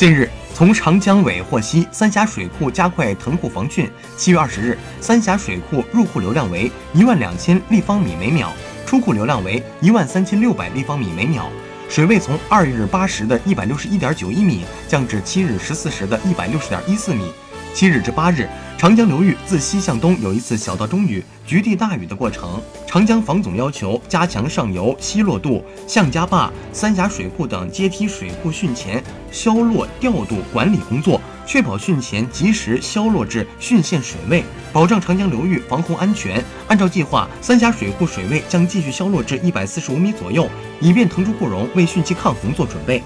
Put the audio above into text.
近日，从长江委获悉，三峡水库加快腾库防汛。七月二十日，三峡水库入库流量为一万两千立方米每秒，出库流量为一万三千六百立方米每秒，水位从二日八时的一百六十一点九一米降至七日十四时的一百六十点一四米。七日至八日，长江流域自西向东有一次小到中雨、局地大雨的过程。长江防总要求加强上游西落渡、向家坝、三峡水库等阶梯水库汛前消落调度管理工作，确保汛前及时消落至汛限水位，保障长江流域防洪安全。按照计划，三峡水库水位将继续消落至一百四十五米左右，以便腾出库容为汛期抗洪做准备。